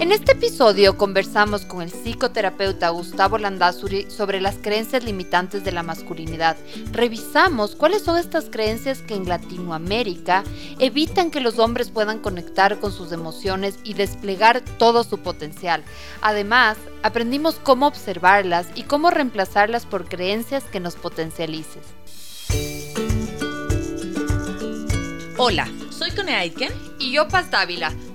En este episodio conversamos con el psicoterapeuta Gustavo Landazuri sobre las creencias limitantes de la masculinidad. Revisamos cuáles son estas creencias que en Latinoamérica evitan que los hombres puedan conectar con sus emociones y desplegar todo su potencial. Además, aprendimos cómo observarlas y cómo reemplazarlas por creencias que nos potencialicen. Hola, soy Cone Aitken y yo Paz Dávila.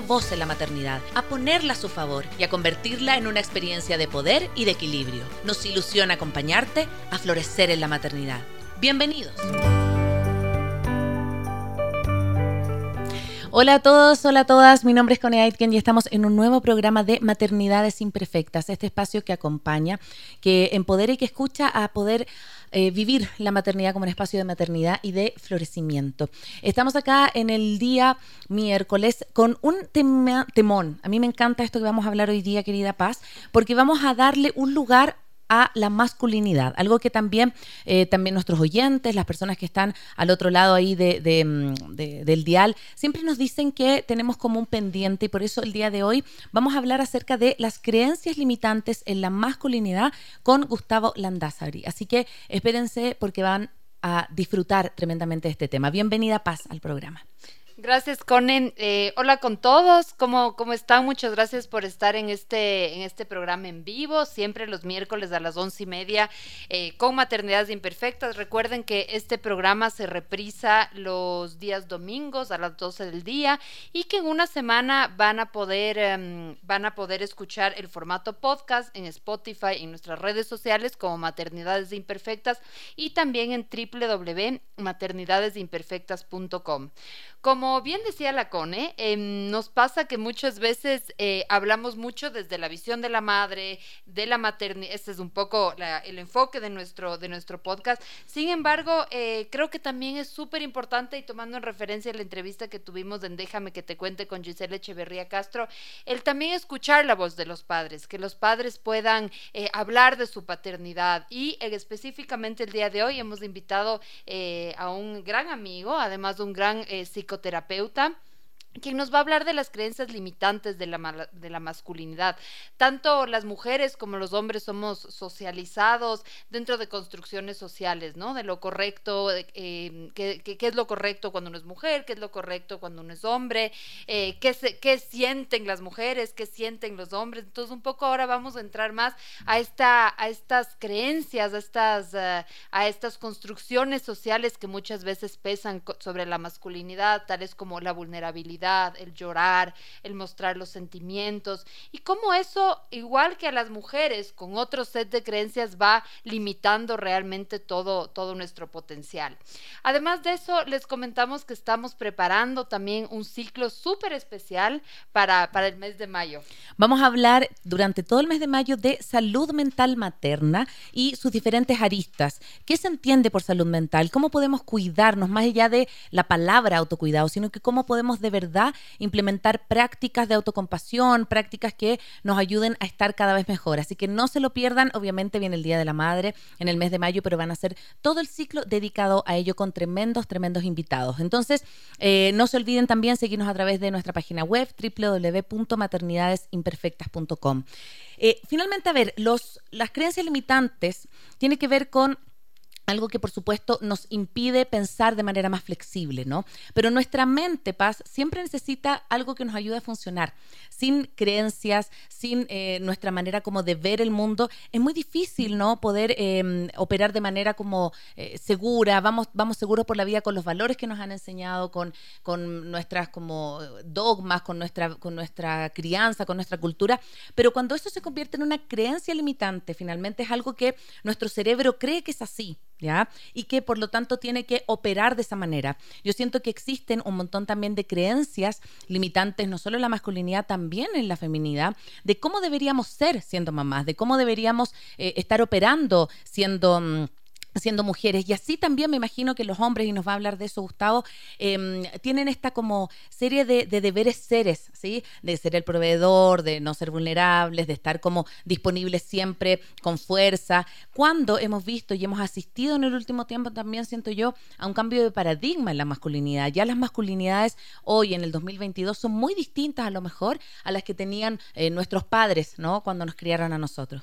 voz en la maternidad, a ponerla a su favor y a convertirla en una experiencia de poder y de equilibrio. Nos ilusiona acompañarte a florecer en la maternidad. Bienvenidos. Hola a todos, hola a todas, mi nombre es Connie Aitken y estamos en un nuevo programa de Maternidades Imperfectas, este espacio que acompaña, que empodera y que escucha a poder eh, vivir la maternidad como un espacio de maternidad y de florecimiento. Estamos acá en el día miércoles con un tema, temón. A mí me encanta esto que vamos a hablar hoy día, querida Paz, porque vamos a darle un lugar a la masculinidad, algo que también, eh, también nuestros oyentes, las personas que están al otro lado ahí mm, del dial, siempre nos dicen que tenemos como un pendiente y por eso el día de hoy vamos a hablar acerca de las creencias limitantes en la masculinidad con Gustavo Landazari. Así que espérense porque van a disfrutar tremendamente de este tema. Bienvenida Paz al programa. Gracias, Conen. Eh, hola con todos, ¿Cómo, ¿cómo están? Muchas gracias por estar en este, en este programa en vivo, siempre los miércoles a las once y media eh, con Maternidades Imperfectas. Recuerden que este programa se reprisa los días domingos a las 12 del día y que en una semana van a poder, em, van a poder escuchar el formato podcast en Spotify, en nuestras redes sociales como Maternidades Imperfectas y también en www.maternidadesimperfectas.com. Como bien decía la Cone, em, nos pasa que muchas veces eh, hablamos mucho desde la visión de la madre, de la maternidad, este es un poco el enfoque de nuestro, de nuestro podcast. Sin embargo, eh, creo que también es súper importante y tomando en referencia la entrevista que tuvimos en Déjame que te cuente con Giselle Echeverría Castro, el también escuchar la voz de los padres, que los padres puedan eh, hablar de su paternidad y específicamente el día de hoy hemos invitado a un gran amigo, además de un gran psicólogo, psicoterapeuta quien nos va a hablar de las creencias limitantes de la, de la masculinidad. Tanto las mujeres como los hombres somos socializados dentro de construcciones sociales, ¿no? De lo correcto, eh, qué, es lo correcto cuando uno es mujer, qué es lo correcto cuando uno es hombre, eh, qué, qué sienten las mujeres, qué sienten los hombres. Entonces, un poco ahora vamos a entrar más a, esta, a estas creencias, a estas, uh, a estas construcciones sociales que muchas veces pesan sobre la masculinidad, tales como la vulnerabilidad el llorar, el mostrar los sentimientos y cómo eso, igual que a las mujeres, con otro set de creencias va limitando realmente todo, todo nuestro potencial. Además de eso, les comentamos que estamos preparando también un ciclo súper especial para, para el mes de mayo. Vamos a hablar durante todo el mes de mayo de salud mental materna y sus diferentes aristas. ¿Qué se entiende por salud mental? ¿Cómo podemos cuidarnos más allá de la palabra autocuidado, sino que cómo podemos de verdad implementar prácticas de autocompasión, prácticas que nos ayuden a estar cada vez mejor. Así que no se lo pierdan, obviamente viene el Día de la Madre en el mes de mayo, pero van a ser todo el ciclo dedicado a ello con tremendos, tremendos invitados. Entonces, eh, no se olviden también seguirnos a través de nuestra página web www.maternidadesimperfectas.com. Eh, finalmente, a ver, las creencias limitantes tienen que ver con algo que por supuesto nos impide pensar de manera más flexible, ¿no? Pero nuestra mente, Paz, siempre necesita algo que nos ayude a funcionar. Sin creencias, sin eh, nuestra manera como de ver el mundo, es muy difícil, ¿no? Poder em, operar de manera como eh, segura, vamos, vamos seguros por la vida con los valores que nos han enseñado, con, con nuestras como dogmas, con nuestra, con nuestra crianza, con nuestra cultura. Pero cuando eso se convierte en una creencia limitante, finalmente es algo que nuestro cerebro cree que es así Y que por lo tanto tiene que operar de esa manera. Yo siento que existen un montón también de creencias limitantes, no solo en la masculinidad, también en la feminidad, de cómo deberíamos ser siendo mamás, de cómo deberíamos eh, estar operando siendo... Mm, siendo mujeres. Y así también me imagino que los hombres, y nos va a hablar de eso Gustavo, em, tienen esta como serie de, deberes seres, ¿sí? De ser el proveedor, de no ser vulnerables, de estar como disponibles siempre con fuerza. Cuando hemos visto y hemos asistido en el último tiempo también, siento yo, a un cambio de paradigma en la masculinidad. Ya las masculinidades hoy en el 2022 son muy distintas a lo mejor a las que tenían eh, nuestros padres, ¿no? Cuando nos criaron a nosotros.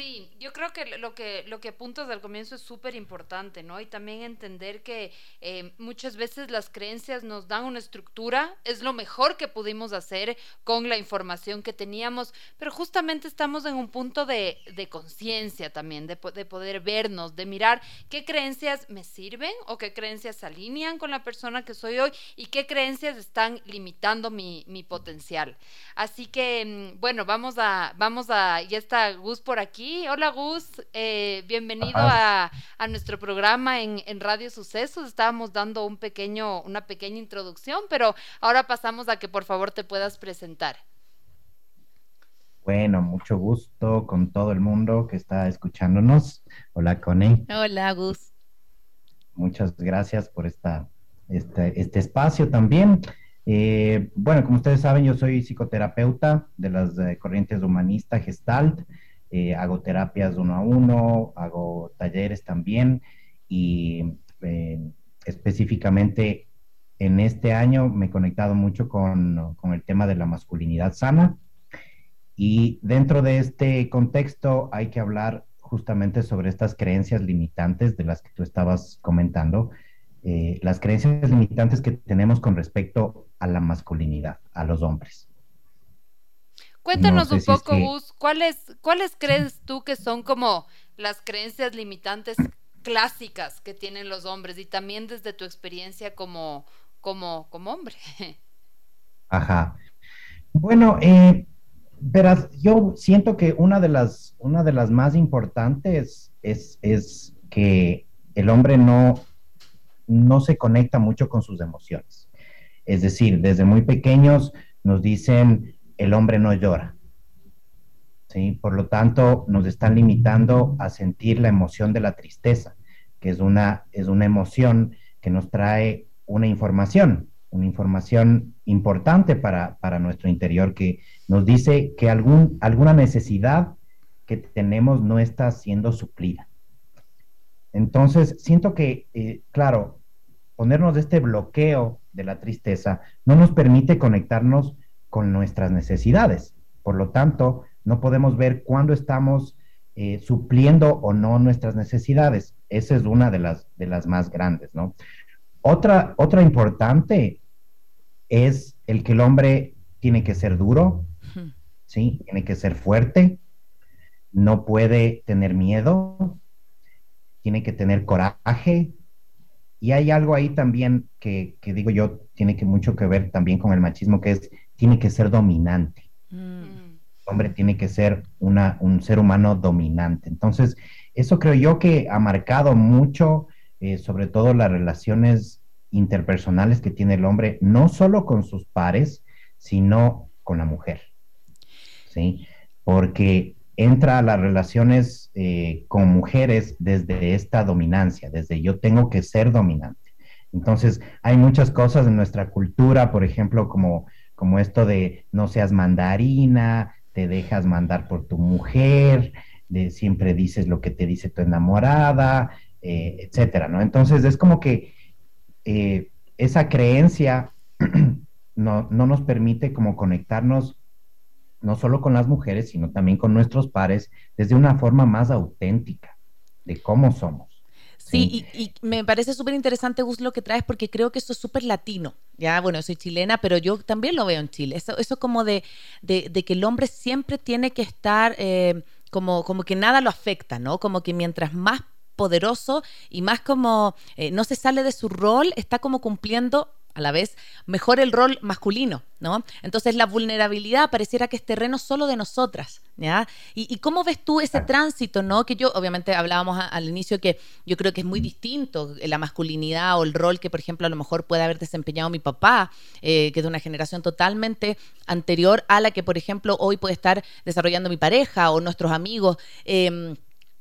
Sí, yo creo que lo que, lo que apuntas al comienzo es súper importante, ¿no? Y también entender que eh, muchas veces las creencias nos dan una estructura, es lo mejor que pudimos hacer con la información que teníamos, pero justamente estamos en un punto de, de conciencia también, de, de, poder vernos, de mirar qué creencias me sirven o qué creencias se alinean con la persona que soy hoy y qué creencias están limitando mi, mi potencial. Así que, mm, bueno, vamos a, vamos a, ya está Gus por aquí Hola Gus, eh, bienvenido a, nuestro programa en, Radio Sucesos. Estábamos dando un pequeño, una pequeña introducción, pero ahora pasamos a que por favor te puedas presentar. Bueno, mucho gusto con todo el mundo que está escuchándonos. Hola, Connie. Hola, Gus. Muchas gracias por esta, este, este espacio también. Eh, bueno, como ustedes saben, yo soy psicoterapeuta de las eh, corrientes humanista Gestalt. Eh, hago terapias uno a uno, hago talleres también y eh, específicamente en este año me he conectado mucho con, con, el tema de la masculinidad sana y dentro de este contexto hay que hablar justamente sobre estas creencias limitantes de las que tú estabas comentando, eh, las creencias limitantes que tenemos con respecto a la masculinidad, a los hombres. Cuéntanos un poco, Gus, ¿cuáles, ¿cuáles crees tú que son como las creencias limitantes clásicas que tienen los hombres y también desde tu experiencia como, como, como hombre? Ajá. Bueno, eh, verás, yo siento que una de las, una de las más importantes es, es que el hombre no, no se conecta mucho con sus emociones. Es decir, desde muy pequeños nos dicen, el hombre no llora. ¿sí? Por lo tanto, nos están limitando a sentir la emoción de la tristeza, que es una, es una emoción que nos trae una información, una información importante para, nuestro interior, que nos dice que algún, alguna necesidad que tenemos no está siendo suplida. Entonces, siento que, eh, claro, ponernos este bloqueo de la tristeza no nos permite conectarnos con nuestras necesidades. Por lo tanto, no podemos ver cuándo estamos eh, supliendo o no nuestras necesidades. Esa es una de las, de las más grandes, ¿no? Otra, otra importante es el que el hombre tiene que ser duro, ¿sí? Tiene que ser fuerte, no puede tener miedo, tiene que tener coraje. Y hay algo ahí también que, que digo yo, tiene que mucho que ver también con el machismo, que es tiene que ser dominante. Mm. El hombre tiene que ser una, un ser humano dominante. Entonces, eso creo yo que ha marcado mucho, eh, sobre todo las relaciones interpersonales que tiene el hombre, no solo con sus pares, sino con la mujer. ¿Sí? Porque entra a las relaciones eh, con mujeres desde esta dominancia, desde yo tengo que ser dominante. Entonces, hay muchas cosas en nuestra cultura, por ejemplo, como como esto de no seas mandarina, te dejas mandar por tu mujer, de siempre dices lo que te dice tu enamorada, eh, etcétera, ¿no? Entonces es como que eh, esa creencia no, no nos permite como conectarnos no solo con las mujeres, sino también con nuestros pares desde una forma más auténtica de cómo somos. Sí, y, me parece súper interesante, Gus, lo que traes, porque creo que eso es súper latino. Ya, bueno, soy chilena, pero yo también lo veo en Chile. Eso, eso como de, de, que el hombre siempre tiene que estar eh, como, como que nada lo afecta, ¿no? Como que mientras más poderoso y más como eh, no se sale de su rol, está como cumpliendo a la vez mejor el rol masculino, ¿no? Entonces la vulnerabilidad pareciera que es terreno solo de nosotras, ¿ya? ¿Y, cómo ves tú ese tránsito, ¿no? Que yo, obviamente hablábamos al inicio que yo creo que es muy distinto la masculinidad o el rol que, por ejemplo, a lo mejor puede haber desempeñado mi papá, eh, que es de una generación totalmente anterior a la que, por ejemplo, hoy puede estar desarrollando mi pareja o nuestros amigos. Eh,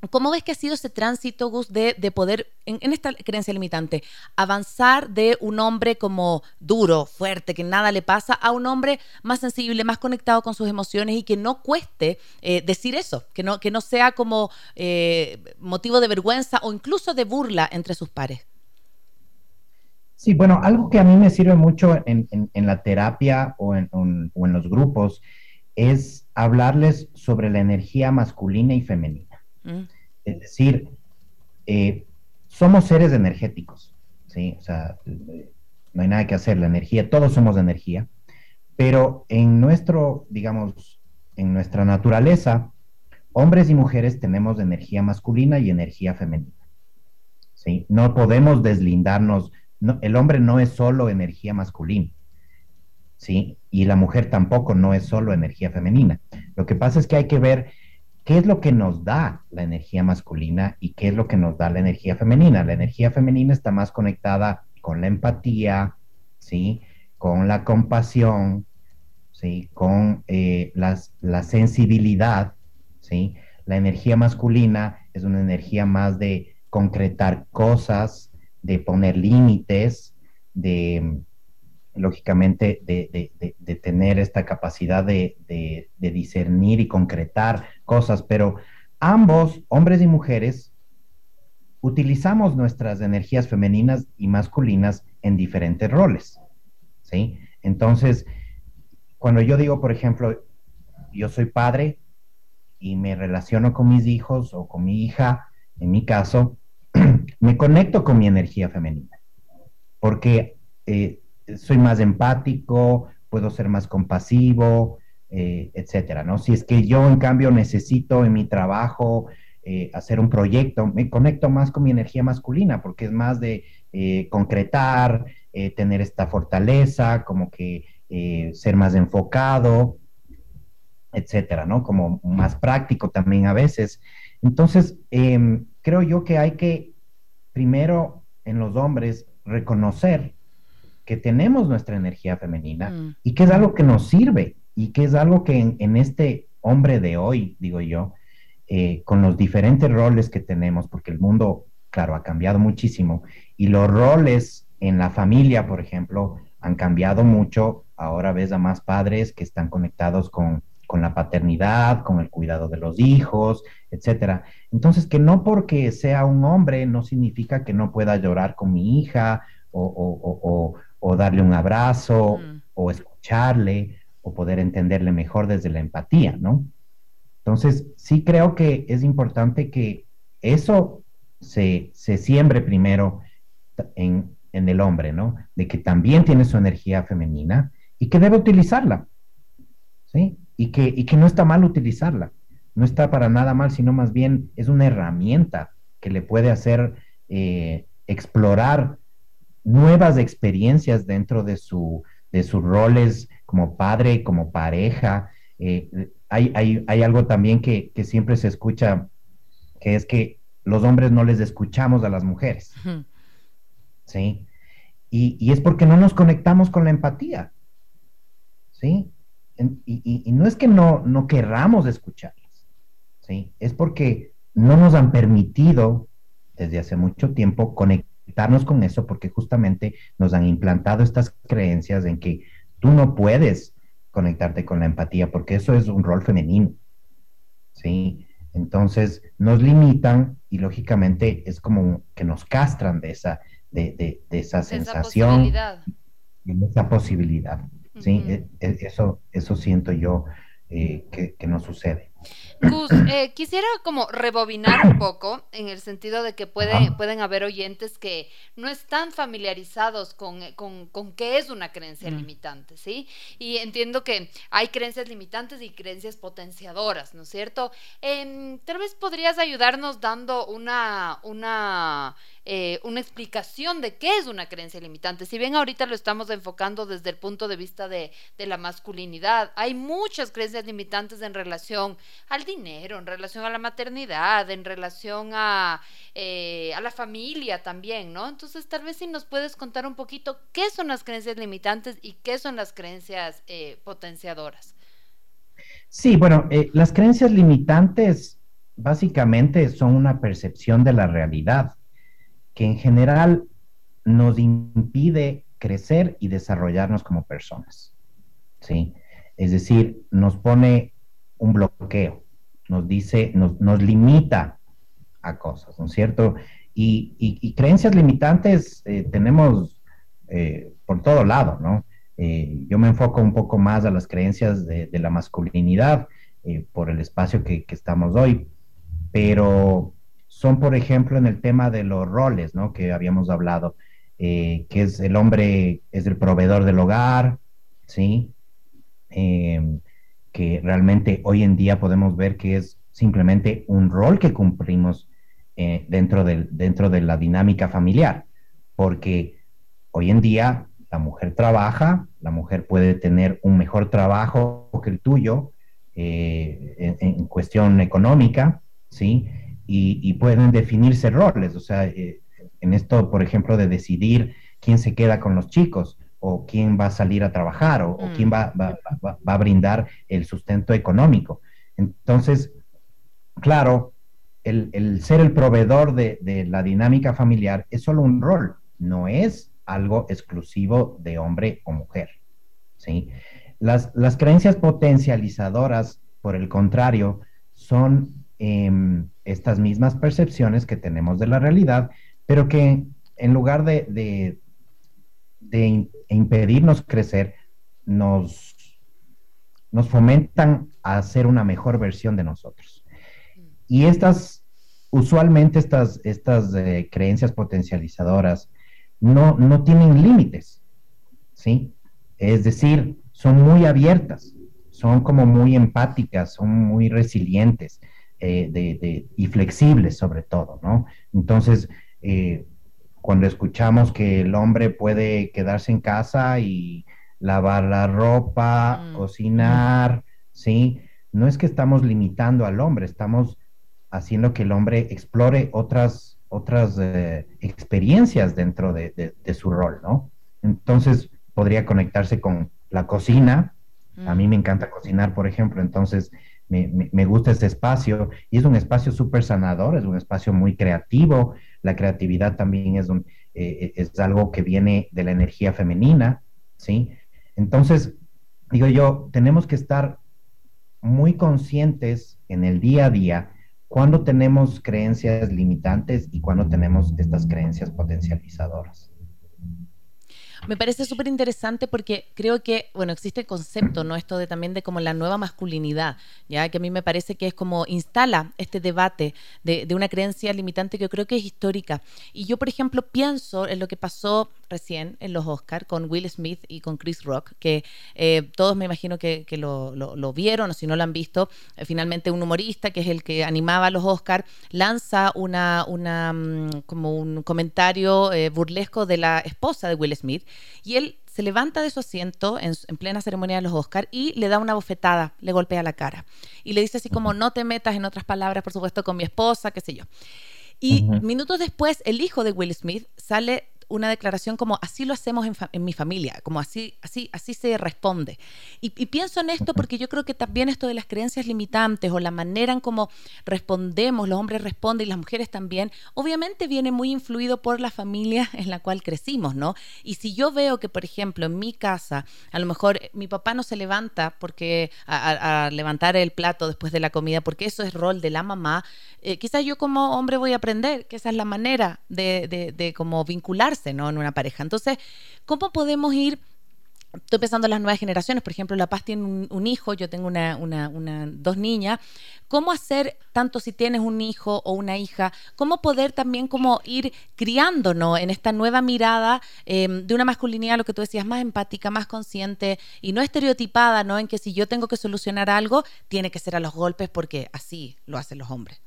¿Cómo ves que ha sido ese tránsito, Gus, de, poder, en, esta creencia limitante, avanzar de un hombre como duro, fuerte, que nada le pasa, a un hombre más sensible, más conectado con sus emociones y que no cueste eh, decir eso, que no, que no sea como eh, motivo de vergüenza o incluso de burla entre sus pares? Sí, bueno, algo que a mí me sirve mucho en, la terapia o en, o en los grupos es hablarles sobre la energía masculina y femenina. Mm. Es decir, eh, somos seres energéticos, ¿sí? O sea, no hay nada que hacer, la energía, todos somos de energía, pero en nuestro, digamos, en nuestra naturaleza, hombres y mujeres tenemos energía masculina y energía femenina, ¿sí? No podemos deslindarnos, el hombre no es solo energía masculina, ¿sí? Y la mujer tampoco no es solo energía femenina. Lo que pasa es que hay que ver ¿Qué es lo que nos da la energía masculina y qué es lo que nos da la energía femenina? La energía femenina está más conectada con la empatía, ¿sí? Con la compasión, ¿sí? Con eh, las, la sensibilidad, ¿sí? La energía masculina es una energía más de concretar cosas, de poner límites, de lógicamente, de, tener esta capacidad de, discernir y concretar cosas, pero ambos, hombres y mujeres, utilizamos nuestras energías femeninas y masculinas en diferentes roles, ¿sí? Entonces, cuando yo digo, por ejemplo, yo soy padre y me relaciono con mis hijos o con mi hija, en mi caso, me conecto con mi energía femenina, porque eh, soy más empático, puedo ser más compasivo, eh, etcétera, ¿no? Si es que yo, en cambio, necesito en mi trabajo eh, hacer un proyecto, me conecto más con mi energía masculina, porque es más de eh, concretar, tener esta fortaleza, como que ser más enfocado, etcétera, ¿no? Como más práctico también a veces. Entonces, em, creo yo que hay que, primero, en los hombres, reconocer que tenemos nuestra energía femenina mm. y que es algo que nos sirve y que es algo que en, este hombre de hoy, digo yo, eh, con los diferentes roles que tenemos, porque el mundo, claro, ha cambiado muchísimo y los roles en la familia, por ejemplo, han cambiado mucho. Ahora ves a más padres que están conectados con, con la paternidad, con el cuidado de los hijos, etcétera. Entonces, que no porque sea un hombre no significa que no pueda llorar con mi hija o, o, o darle un abrazo mm. o escucharle poder entenderle mejor desde la empatía, ¿no? Entonces, sí creo que es importante que eso se, siembre primero en, el hombre, ¿no? De que también tiene su energía femenina y que debe utilizarla, ¿sí? Y que, y que no está mal utilizarla, no está para nada mal, sino más bien es una herramienta que le puede hacer eh, explorar nuevas experiencias dentro de, su, de sus roles como padre, y como pareja. Eh, hay, hay, algo también que, siempre se escucha, que es que los hombres no les escuchamos a las mujeres. ¿Sí? Y, es porque no nos conectamos con la empatía. ¿Sí? Y, y, no es que no, no querramos escucharlas. ¿Sí? Es porque no nos han permitido desde hace mucho tiempo conectar con eso porque justamente nos han implantado estas creencias en que tú no puedes conectarte con la empatía porque eso es un rol femenino. ¿Sí? Entonces nos limitan y lógicamente es como que nos castran de esa, de, esa sensación, de esa posibilidad. ¿sí? E, e, eso, eso siento yo eh, que, que, no sucede. Gus, eh, quisiera como rebobinar un poco en el sentido de que puede, pueden haber oyentes que no están familiarizados con, eh, con, con qué es una creencia mm. limitante, ¿sí? Y entiendo que hay creencias limitantes y creencias potenciadoras, ¿no es cierto? Em, tal vez podrías ayudarnos dando una, una eh, una explicación de qué es una creencia limitante. Si bien ahorita lo estamos enfocando desde el punto de vista de, la masculinidad, hay muchas creencias limitantes en relación al dinero, en relación a la maternidad, en relación a, eh, a la familia también, ¿no? Entonces, tal vez si nos puedes contar un poquito qué son las creencias limitantes y qué son las creencias eh, potenciadoras. Sí, bueno, las creencias limitantes básicamente son una percepción de la realidad que en general nos impide crecer y desarrollarnos como personas. ¿sí? Es decir, nos pone un bloqueo, nos dice, nos, limita a cosas, ¿no es cierto? Y, creencias limitantes eh, tenemos eh, por todo lado, ¿no? Eh, yo me enfoco un poco más a las creencias de, la masculinidad por el espacio que, que, estamos hoy, pero son, por ejemplo, en el tema de los roles, ¿no? Que habíamos hablado, eh, que es el hombre, es el proveedor del hogar, ¿sí? Em, que realmente hoy en día podemos ver que es simplemente un rol que cumplimos eh, dentro, del, dentro de la dinámica familiar, porque hoy en día la mujer trabaja, la mujer puede tener un mejor trabajo que el tuyo eh, en, en, cuestión económica, ¿sí? Y, pueden definirse roles. O sea, eh, en esto, por ejemplo, de decidir quién se queda con los chicos o quién va a salir a trabajar o, quién mm. va, va, a brindar el sustento económico. Entonces, claro, el, ser el proveedor de, la dinámica familiar es solo un rol, no es algo exclusivo de hombre o mujer. ¿sí? Las, las creencias potencializadoras, por el contrario, son Em, estas mismas percepciones que tenemos de la realidad, pero que en lugar de, de, impedirnos crecer, nos, nos fomentan a ser una mejor versión de nosotros. Y estas, usualmente estas, estas eh, creencias potencializadoras no, no tienen límites, ¿sí? Es decir, son muy abiertas, son como muy empáticas, son muy resilientes. Eh, de, y flexibles sobre todo, ¿no? Entonces, eh, cuando escuchamos que el hombre puede quedarse en casa y lavar la ropa, mm. cocinar, ¿sí? No es que estamos limitando al hombre, estamos haciendo que el hombre explore otras, otras eh, experiencias dentro de, su rol, ¿no? Entonces, podría conectarse con la cocina. A mí mm. me encanta cocinar, por ejemplo, entonces me, gusta este espacio y es un espacio súper sanador, es un espacio muy creativo. La creatividad también es, un, eh, es algo que viene de la energía femenina, ¿sí? Entonces, digo yo, tenemos que estar muy conscientes en el día a día cuando tenemos creencias limitantes y cuando tenemos estas creencias potencializadoras. Me parece súper interesante porque creo que, bueno, existe el concepto, ¿no? Esto de también de como la nueva masculinidad, ya que a mí me parece que es como instala este debate de, de una creencia limitante que yo creo que es histórica. Y yo, por ejemplo, pienso en lo que pasó recién en los Oscars con Will Smith y con Chris Rock, que eh, todos me imagino que, lo, lo, vieron o si no lo han visto, eh, finalmente un humorista que es el que animaba a los Oscars lanza una, una mm, como un comentario eh, burlesco de la esposa de Will Smith y él se levanta de su asiento en, plena ceremonia de los Oscars y le da una bofetada, le golpea la cara y le dice así como no te metas en otras palabras, por supuesto, con mi esposa, qué sé yo. Y minutos después, el hijo de Will Smith sale una declaración como así lo hacemos en, mi familia, como así, así, así se responde. Y, pienso en esto porque yo creo que también esto de las creencias limitantes o la manera en cómo respondemos, los hombres responden y las mujeres también, obviamente viene muy influido por la familia en la cual crecimos, ¿no? Y si yo veo que, por ejemplo, en mi casa, a lo mejor mi papá no se levanta porque a, levantar el plato después de la comida, porque eso es rol de la mamá, eh, quizás yo como hombre voy a aprender que esa es la manera de, de, de como vincularse ¿no? en una pareja. Entonces, ¿cómo podemos ir estoy pensando en las nuevas generaciones, por ejemplo, La Paz tiene un, hijo, yo tengo una, dos niñas, ¿cómo hacer, tanto si tienes un hijo o una hija, cómo poder también como ir criándonos en esta nueva mirada em, de una masculinidad, lo que tú decías, más empática, más consciente y no estereotipada, ¿no? En que si yo tengo que solucionar algo, tiene que ser a los golpes porque así lo hacen los hombres.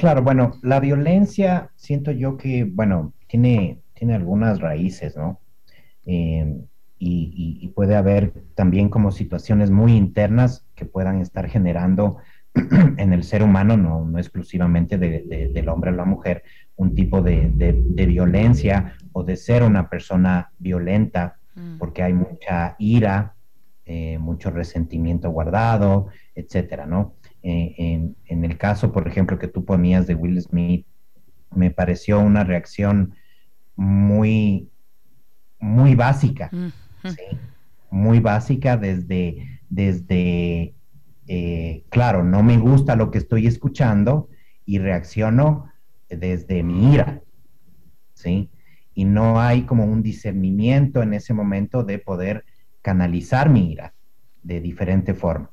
Claro, bueno, la violencia siento yo que, bueno, tiene, tiene algunas raíces, ¿no? Eh, y, puede haber también como situaciones muy internas que puedan estar generando en el ser humano, no, no exclusivamente del hombre a la mujer, un tipo de, violencia o de ser una persona violenta, mm. porque hay mucha ira, eh, mucho resentimiento guardado, etcétera, ¿no? Eh, en, en, el caso, por ejemplo, que tú ponías de Will Smith, me pareció una reacción muy muy básica, muy básica desde, desde eh, claro, no me gusta lo que estoy escuchando y reacciono desde mi ira, ¿sí? Y no hay como un discernimiento en ese momento de poder canalizar mi ira de diferente forma.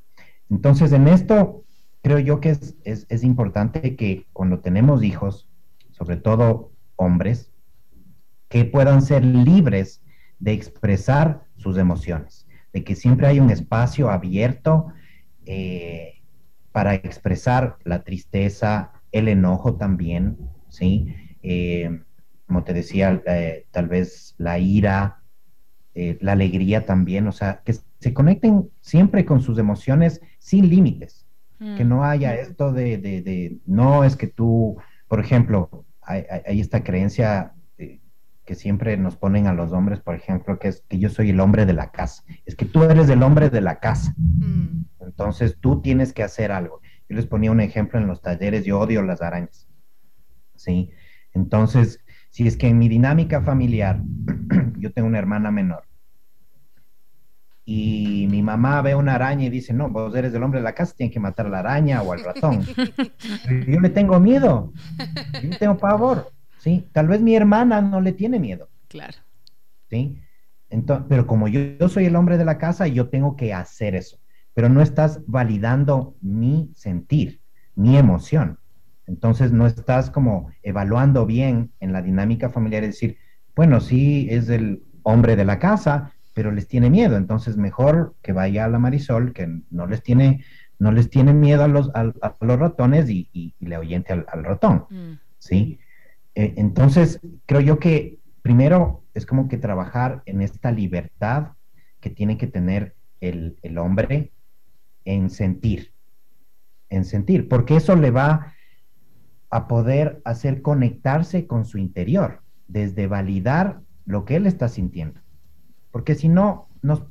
Entonces, en esto creo yo que es, importante que cuando tenemos hijos, sobre todo hombres, que puedan ser libres de expresar sus emociones, de que siempre hay un espacio abierto eh, para expresar la tristeza, el enojo también, ¿sí? Eh, como te decía, eh, tal vez la ira, la alegría también, o sea, que se conecten siempre con sus emociones sin límites, que no haya mm. esto de, no es que tú, por ejemplo, hay esta creencia que siempre nos ponen a los hombres, por ejemplo, que es que yo soy el hombre de la casa. Es que tú eres el hombre de la casa. Mm. Entonces tú tienes que hacer algo. Yo les ponía un ejemplo en los talleres, yo odio las arañas. ¿Sí? Entonces, si es que en mi dinámica familiar, yo tengo una hermana menor, y mi mamá ve una araña y dice, no, vos eres el hombre de la casa, tienes que matar a la araña o al ratón. yo le tengo miedo, yo le tengo pavor. ¿sí? Tal vez mi hermana no le tiene miedo. Claro. ¿Sí? Entonces, pero como yo, soy el hombre de la casa, yo tengo que hacer eso. Pero no estás validando mi sentir, mi emoción. Entonces no estás como evaluando bien en la dinámica familiar, es decir, bueno, sí es el hombre de la casa, pero les tiene miedo. Entonces mejor que vaya a la Marisol, que no les tiene, no les tiene miedo a los, a, los ratones y, le oyente al, ratón. Mm. ¿Sí? Eh, entonces, creo yo que primero es como que trabajar en esta libertad que tiene que tener el, hombre en sentir, en sentir, porque eso le va a poder hacer conectarse con su interior, desde validar lo que él está sintiendo. Porque si no, nos,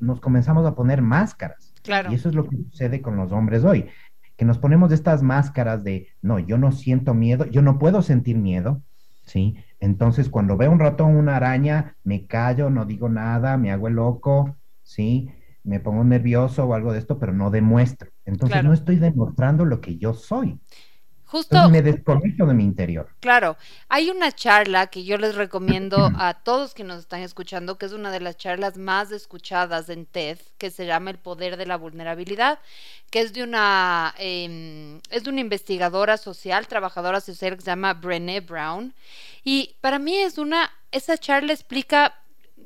nos comenzamos a poner máscaras. Claro. Y eso es lo que sucede con los hombres hoy que nos ponemos estas máscaras de, no, yo no siento miedo, yo no puedo sentir miedo, ¿sí? Entonces, cuando veo un ratón, una araña, me callo, no digo nada, me hago el loco, ¿sí? Me pongo nervioso o algo de esto, pero no demuestro. Entonces, no estoy demostrando lo que yo soy. Justo. me desconecto de mi interior. Claro. Hay una charla que yo les recomiendo a todos que nos están escuchando, que es una de las charlas más escuchadas en TED, que se llama El poder de la vulnerabilidad, que es de una, em, es de una investigadora social, trabajadora social que se llama Brené Brown. Y para mí es una, esa charla explica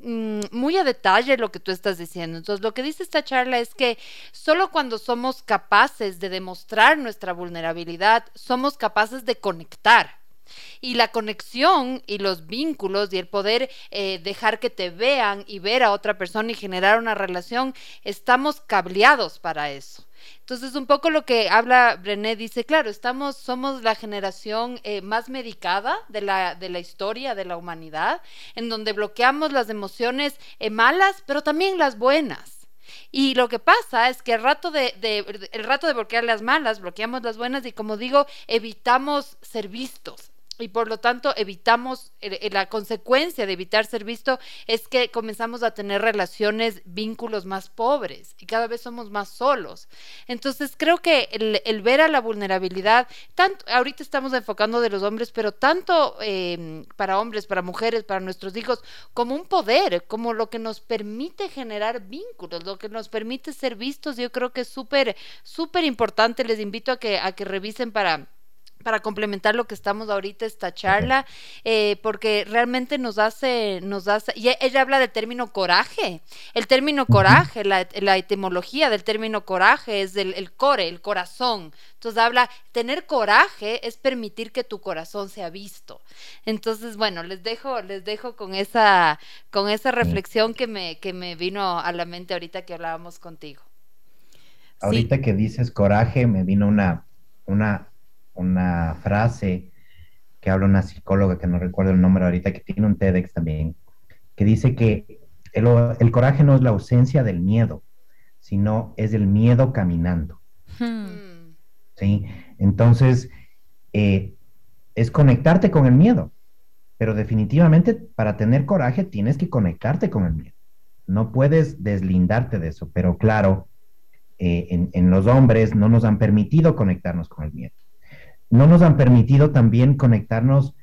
muy a detalle lo que tú estás diciendo. Entonces, lo que dice esta charla es que solo cuando somos capaces de demostrar nuestra vulnerabilidad, somos capaces de conectar. Y la conexión y los vínculos y el poder eh, dejar que te vean y ver a otra persona y generar una relación, estamos cableados para eso. Entonces, un poco lo que habla Brené dice, claro, estamos, somos la generación eh, más medicada de la, de la historia de la humanidad, en donde bloqueamos las emociones eh, malas, pero también las buenas. Y lo que pasa es que el rato el rato de bloquear las malas, bloqueamos las buenas y como digo, evitamos ser vistos, y por lo tanto evitamos, la consecuencia de evitar ser visto es que comenzamos a tener relaciones, vínculos más pobres y cada vez somos más solos. Entonces creo que el, ver a la vulnerabilidad, tanto, ahorita estamos enfocando de los hombres, pero tanto em, para hombres, para mujeres, para nuestros hijos, como un poder, como lo que nos permite generar vínculos, lo que nos permite ser vistos, yo creo que es súper, súper importante. Les invito a que, a que revisen para para complementar lo que estamos ahorita esta charla, eh, porque realmente nos hace, nos hace, y ella habla del término coraje, el término coraje, la, etimología del término coraje es el, el, core, el corazón, entonces habla, tener coraje es permitir que tu corazón sea visto, entonces bueno, les dejo, les dejo con esa, con esa reflexión que me, que me vino a la mente ahorita que hablábamos contigo. Ahorita que dices coraje, me vino una, una una frase que habla una psicóloga que no recuerdo el nombre ahorita, que tiene un TEDx también, que dice que el, coraje no es la ausencia del miedo, sino es el miedo caminando. Hmm. ¿Sí? Entonces, eh, es conectarte con el miedo, pero definitivamente para tener coraje tienes que conectarte con el miedo. No puedes deslindarte de eso, pero claro, eh, en los hombres no nos han permitido conectarnos con el miedo no nos han permitido también conectarnos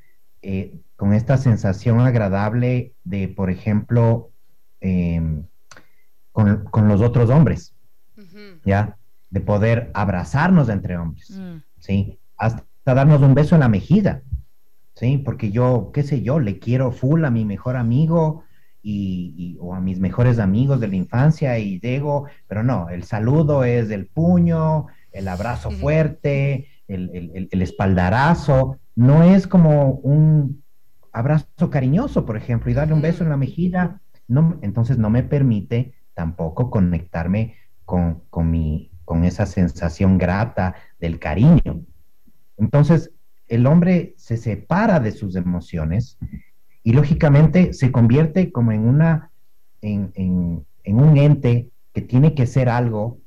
eh, con esta sensación agradable de, por ejemplo, em, con, los otros hombres, ¿ya? De poder abrazarnos entre hombres, mm. ¿sí? Hasta darnos un beso en la mejilla, ¿sí? Porque yo, qué sé yo, le quiero full a mi mejor amigo y, o a mis mejores amigos de la infancia y llego, pero no, el saludo es el puño, el abrazo fuerte, el, espaldarazo, no es como un abrazo cariñoso, por ejemplo, y darle un beso en la mejilla, no, entonces no me permite tampoco conectarme con, con, mi, con esa sensación grata del cariño. Entonces, el hombre se separa de sus emociones y lógicamente se convierte como en una, en, en, un ente que tiene que ser algo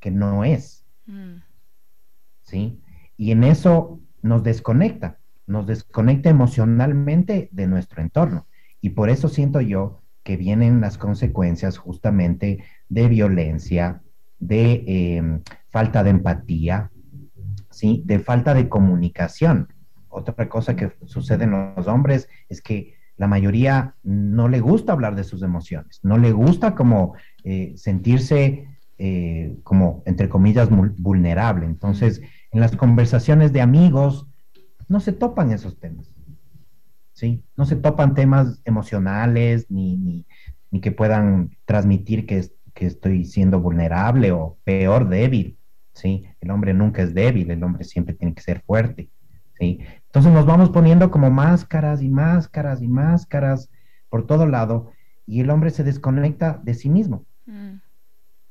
que no es. Mm. ¿Sí? Y en eso nos desconecta, nos desconecta emocionalmente de nuestro entorno. Y por eso siento yo que vienen las consecuencias justamente de violencia, de em, falta de empatía, ¿sí? de falta de comunicación. Otra cosa que sucede en los hombres es que la mayoría no le gusta hablar de sus emociones, no le gusta como eh, sentirse eh, como, entre comillas, vulnerable. Entonces, en las conversaciones de amigos no se topan esos temas. ¿sí? No se topan temas emocionales ni, ni, que puedan transmitir que, que, estoy siendo vulnerable o peor, débil. ¿sí? El hombre nunca es débil, el hombre siempre tiene que ser fuerte. ¿sí? Entonces nos vamos poniendo como máscaras y máscaras y máscaras por todo lado y el hombre se desconecta de sí mismo. Mm.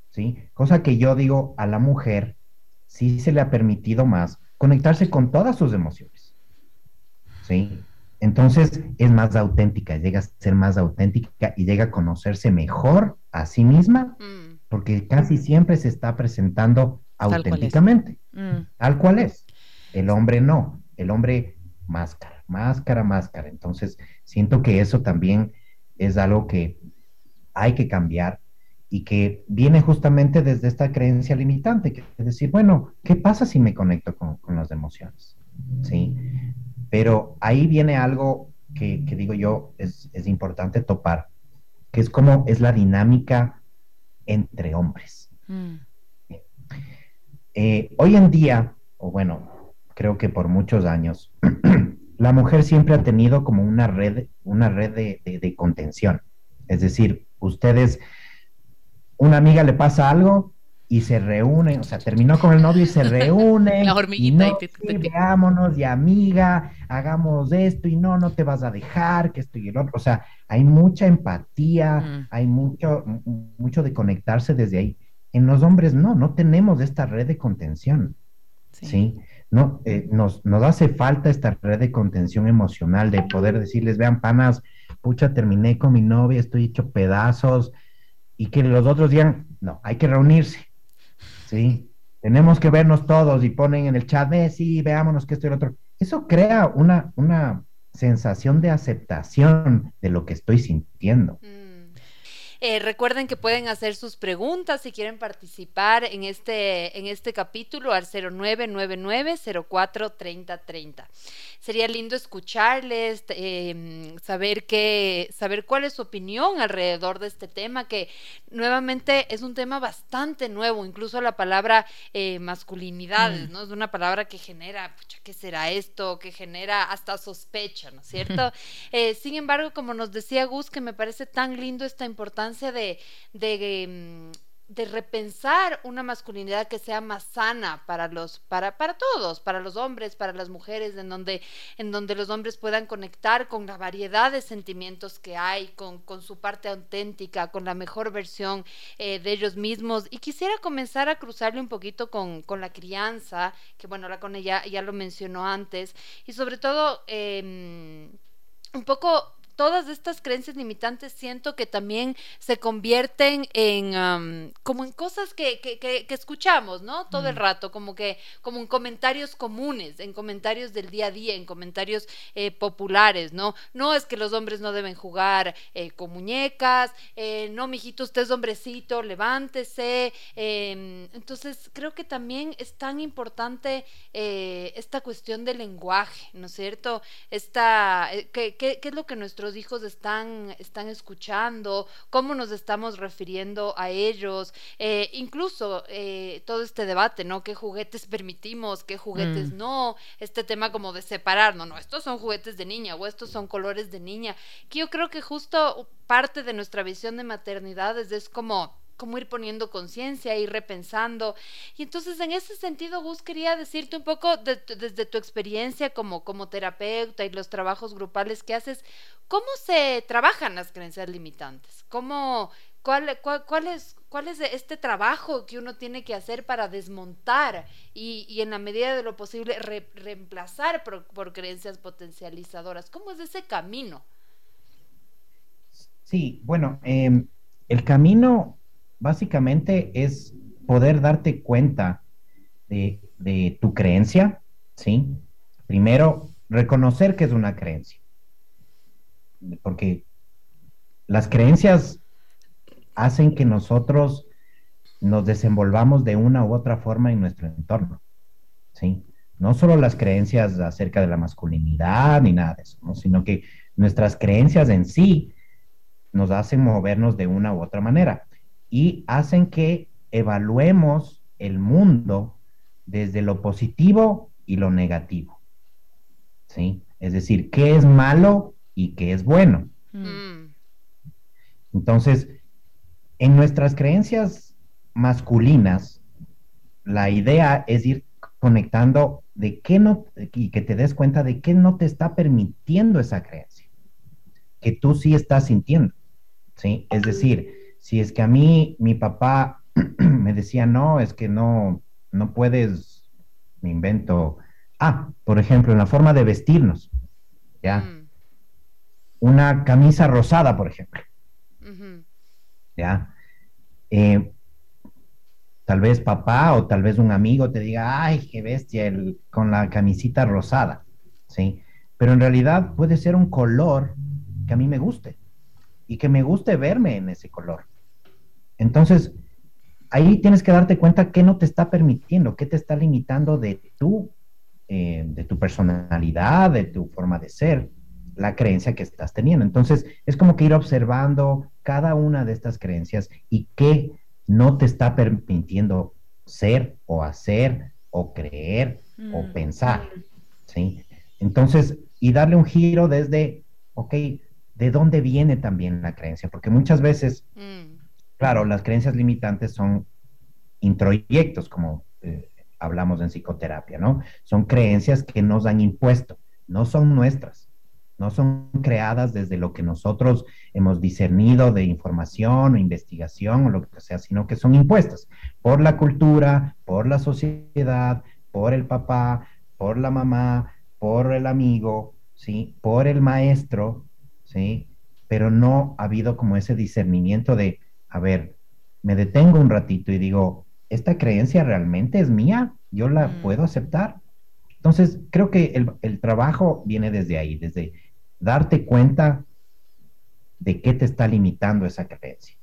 ¿sí? Cosa que yo digo a la mujer, sí se le ha permitido más conectarse con todas sus emociones. ¿Sí? Entonces es más auténtica, llega a ser más auténtica y llega a conocerse mejor a sí misma, mm. porque casi siempre se está presentando auténticamente, mm. tal cual es. El hombre no, el hombre máscara, máscara, máscara. Entonces siento que eso también es algo que hay que cambiar y que viene justamente desde esta creencia limitante, que es decir, bueno, ¿qué pasa si me conecto con, las emociones? ¿Sí? Pero ahí viene algo que, digo yo es, importante topar, que es como es la dinámica entre hombres. Mm. Eh, hoy en día, o bueno, creo que por muchos años, la mujer siempre ha tenido como una red, una red de contención. Es decir, ustedes una amiga le pasa algo y se reúnen, o sea, terminó con el novio y se reúnen. La hormiguita. Y, veámonos, y amiga, hagamos esto y no, no te vas a dejar, que esto y el otro. O sea, hay mucha empatía, hay mucho, mucho de conectarse desde ahí. En los hombres no, no tenemos esta red de contención. Sí. No, eh, nos, nos hace falta esta red de contención emocional, de poder decirles, vean, panas, pucha, terminé con mi novia, estoy hecho pedazos, y que los otros digan, no, hay que reunirse, ¿sí? Tenemos que vernos todos y ponen en el chat, ve, sí, veámonos que esto y lo otro. eso crea una, una sensación de aceptación de lo que estoy sintiendo. Mm. Eh, recuerden que pueden hacer sus preguntas si quieren participar en este, en este capítulo al 0999-043030. Sería lindo escucharles, eh, saber, qué, saber cuál es su opinión alrededor de este tema, que nuevamente es un tema bastante nuevo, incluso la palabra eh, masculinidades, mm. ¿no? Es una palabra que genera, pucha, ¿qué será esto? Que genera hasta sospecha, ¿no es cierto? Eh, sin embargo, como nos decía Gus, que me parece tan lindo esta importancia de, mm, de, repensar una masculinidad que sea más sana para los, para, para todos, para los hombres, para las mujeres, en donde, en donde los hombres puedan conectar con la variedad de sentimientos que hay, con, con su parte auténtica, con la mejor versión eh, de ellos mismos. Y quisiera comenzar a cruzarle un poquito con, con la crianza, que bueno, la con ella ya lo mencionó antes, y sobre todo em, un poco todas estas creencias limitantes siento que también se convierten en como en cosas que, que, que, escuchamos, ¿no? Todo el rato, como que, como en comentarios comunes, en comentarios del día a día, en comentarios eh, populares, ¿no? No es que los hombres no deben jugar eh, con muñecas, eh, no, mijito, usted es hombrecito, levántese. Em, entonces, creo que también es tan importante esta cuestión del lenguaje, ¿no es cierto? Esta, ¿qué, qué, qué es lo que nuestros hijos están, están escuchando, cómo nos estamos refiriendo a ellos, eh, incluso eh, todo este debate, ¿no? ¿Qué juguetes permitimos, qué juguetes mm. no? Este tema como de separar, no, no, estos son juguetes de niña o estos son colores de niña, que yo creo que justo parte de nuestra visión de maternidades es como como ir poniendo conciencia, ir repensando. Y entonces en ese sentido, Gus, quería decirte un poco desde tu experiencia como, como terapeuta y los trabajos grupales que haces, ¿cómo se trabajan las creencias limitantes? ¿Cómo, cuál, es, ¿Cuál es este trabajo que uno tiene que hacer para desmontar y, y en la medida de lo posible reemplazar por, creencias potencializadoras? ¿Cómo es ese camino? Sí, bueno, em, el camino básicamente es poder darte cuenta de, tu creencia, ¿sí? Primero, reconocer que es una creencia. Porque las creencias hacen que nosotros nos desenvolvamos de una u otra forma en nuestro entorno, ¿sí? No solo las creencias acerca de la masculinidad ni nada de eso, sino que nuestras creencias en sí nos hacen movernos de una u otra manera y hacen que evaluemos el mundo desde lo positivo y lo negativo. ¿Sí? Es decir, qué es malo y qué es bueno. Mm. Entonces, en nuestras creencias masculinas, la idea es ir conectando de qué no, y que te des cuenta de qué no te está permitiendo esa creencia, que tú sí estás sintiendo, ¿sí? Es decir, si es que a mí mi papá me decía, no, es que no, no puedes, me invento, ah, por ejemplo, en la forma de vestirnos, ¿ya? Mm. Una camisa rosada, por ejemplo, ¿ya? Eh, tal vez papá o tal vez un amigo te diga, ay, qué bestia, el, con la camisita rosada, ¿sí? Pero en realidad puede ser un color que a mí me guste y que me guste verme en ese color. Entonces, ahí tienes que darte cuenta qué no te está permitiendo, qué te está limitando de tu, eh, de tu personalidad, de tu forma de ser, la creencia que estás teniendo. Entonces, es como que ir observando cada una de estas creencias y qué no te está permitiendo ser o hacer o creer o mm. pensar, ¿sí? Entonces, y darle un giro desde, ok, ¿de dónde viene también la creencia? Porque muchas veces... Mm. Claro, las creencias limitantes son introyectos, como eh, hablamos en psicoterapia, ¿no? Son creencias que nos han impuesto, no son nuestras, no son creadas desde lo que nosotros hemos discernido de información o investigación o lo que sea, sino que son impuestas por la cultura, por la sociedad, por el papá, por la mamá, por el amigo, ¿sí? Por el maestro, ¿sí? Pero no ha habido como ese discernimiento de a ver, me detengo un ratito y digo, ¿esta creencia realmente es mía? ¿Yo la mm. puedo aceptar? Entonces, creo que el, el trabajo viene desde ahí, desde darte cuenta de qué te está limitando esa creencia.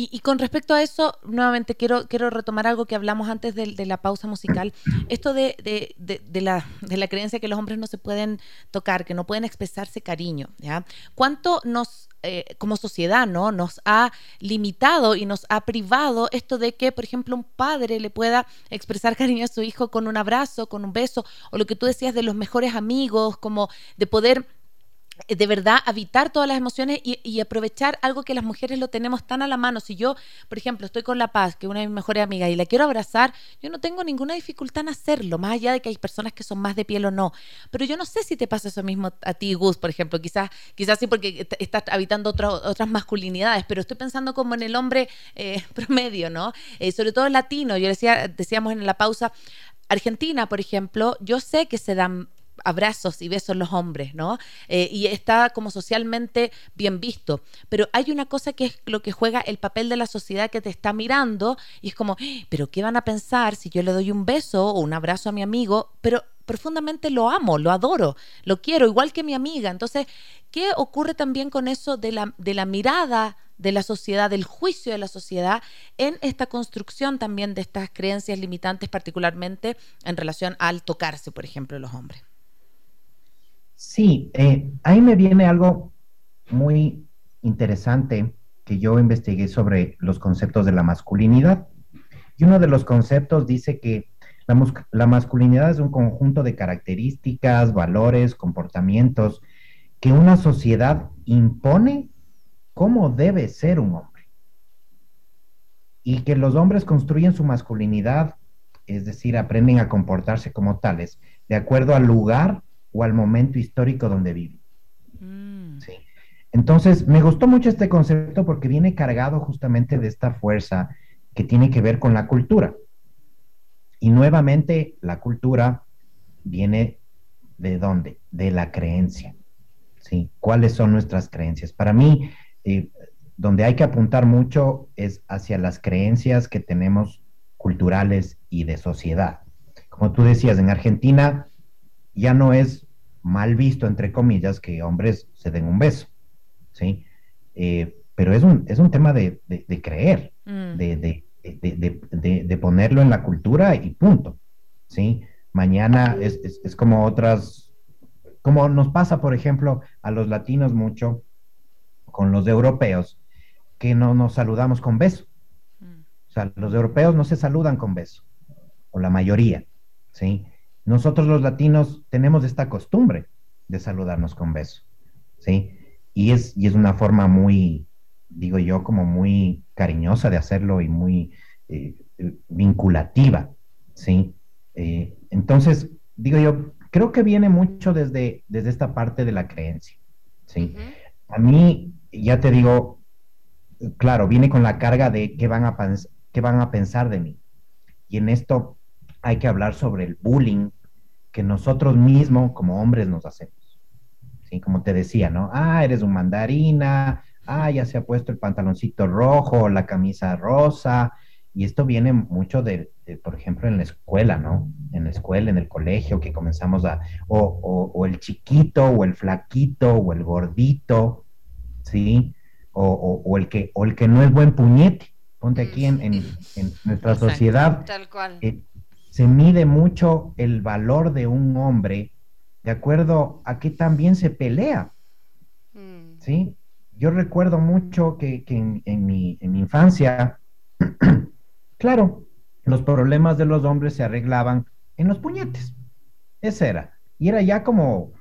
Y, con respecto a eso, nuevamente quiero, quiero retomar algo que hablamos antes de, la pausa musical. Esto de, de, la, de la creencia que los hombres no se pueden tocar, que no pueden expresarse cariño. ¿ya? ¿Cuánto nos, eh, como sociedad, ¿no? nos ha limitado y nos ha privado esto de que, por ejemplo, un padre le pueda expresar cariño a su hijo con un abrazo, con un beso, o lo que tú decías de los mejores amigos, como de poder de verdad habitar todas las emociones y, aprovechar algo que las mujeres lo tenemos tan a la mano. Si yo, por ejemplo, estoy con La Paz, que es una de mis mejores amigas, y la quiero abrazar, yo no tengo ninguna dificultad en hacerlo, más allá de que hay personas que son más de piel o no. Pero yo no sé si te pasa eso mismo a ti, Gus, por ejemplo. Quizás, quizás sí porque estás habitando otras masculinidades, pero estoy pensando como en el hombre eh, promedio, ¿no? Eh, sobre todo el latino. Yo decía, decíamos en la pausa, Argentina, por ejemplo, yo sé que se dan abrazos y besos los hombres, ¿no? Eh, y está como socialmente bien visto. Pero hay una cosa que es lo que juega el papel de la sociedad que te está mirando y es como, pero ¿qué van a pensar si yo le doy un beso o un abrazo a mi amigo? Pero profundamente lo amo, lo adoro, lo quiero, igual que mi amiga. Entonces, ¿qué ocurre también con eso de la, de la mirada de la sociedad, del juicio de la sociedad en esta construcción también de estas creencias limitantes, particularmente en relación al tocarse, por ejemplo, los hombres? Sí, eh, ahí me viene algo muy interesante que yo investigué sobre los conceptos de la masculinidad. Y uno de los conceptos dice que la, masculinidad es un conjunto de características, valores, comportamientos que una sociedad impone cómo debe ser un hombre. Y que los hombres construyen su masculinidad, es decir, aprenden a comportarse como tales, de acuerdo al lugar o al momento histórico donde vive. Mm. Sí. Entonces, me gustó mucho este concepto porque viene cargado justamente de esta fuerza que tiene que ver con la cultura. Y nuevamente, la cultura viene de dónde? De la creencia. ¿Sí? ¿Cuáles son nuestras creencias? Para mí, eh, donde hay que apuntar mucho es hacia las creencias que tenemos culturales y de sociedad. Como tú decías, en Argentina ya no es mal visto, entre comillas, que hombres se den un beso, ¿sí? Eh, pero es un, es un tema de, creer, mm. de, ponerlo en la cultura y punto, ¿sí? Mañana es, como otras, como nos pasa, por ejemplo, a los latinos mucho con los europeos, que no nos saludamos con beso. Mm. O sea, los europeos no se saludan con beso, o la mayoría, ¿sí? Nosotros los latinos tenemos esta costumbre de saludarnos con beso, ¿sí? Y es, y es una forma muy, digo yo, como muy cariñosa de hacerlo y muy eh, vinculativa, ¿sí? Eh, entonces, digo yo, creo que viene mucho desde, desde esta parte de la creencia, ¿sí? A mí, ya te digo, claro, viene con la carga de qué van a, qué van a pensar de mí. Y en esto hay que hablar sobre el bullying que nosotros mismos como hombres nos hacemos. ¿Sí? Como te decía, ¿no? Ah, eres un mandarina, ah, ya se ha puesto el pantaloncito rojo, la camisa rosa, y esto viene mucho de, por ejemplo, en la escuela, ¿no? En la escuela, en el colegio, que comenzamos a, o, el chiquito, o el flaquito, o el gordito, ¿sí? O, el, que, o el que no es buen puñete. Ponte aquí en, nuestra sociedad. Tal cual. Eh, se mide mucho el valor de un hombre de acuerdo a que también se pelea. Mm. ¿Sí? Yo recuerdo mucho que, en, mi, infancia, claro, los problemas de los hombres se arreglaban en los puñetes. Ese era. Y era ya como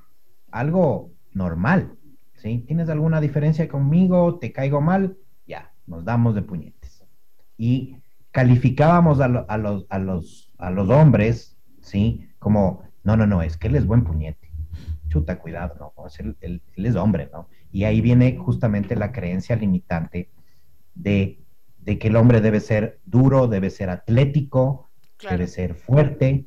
algo normal. ¿Sí? ¿Tienes alguna diferencia conmigo? ¿Te caigo mal? Ya, nos damos de puñetes. Y calificábamos a, los, a los a los hombres, ¿sí? Como, no, no, no, es que él es buen puñete. Chuta, cuidado, ¿no? Es él, es hombre, ¿no? Y ahí viene justamente la creencia limitante de, que el hombre debe ser duro, debe ser atlético, debe ser fuerte,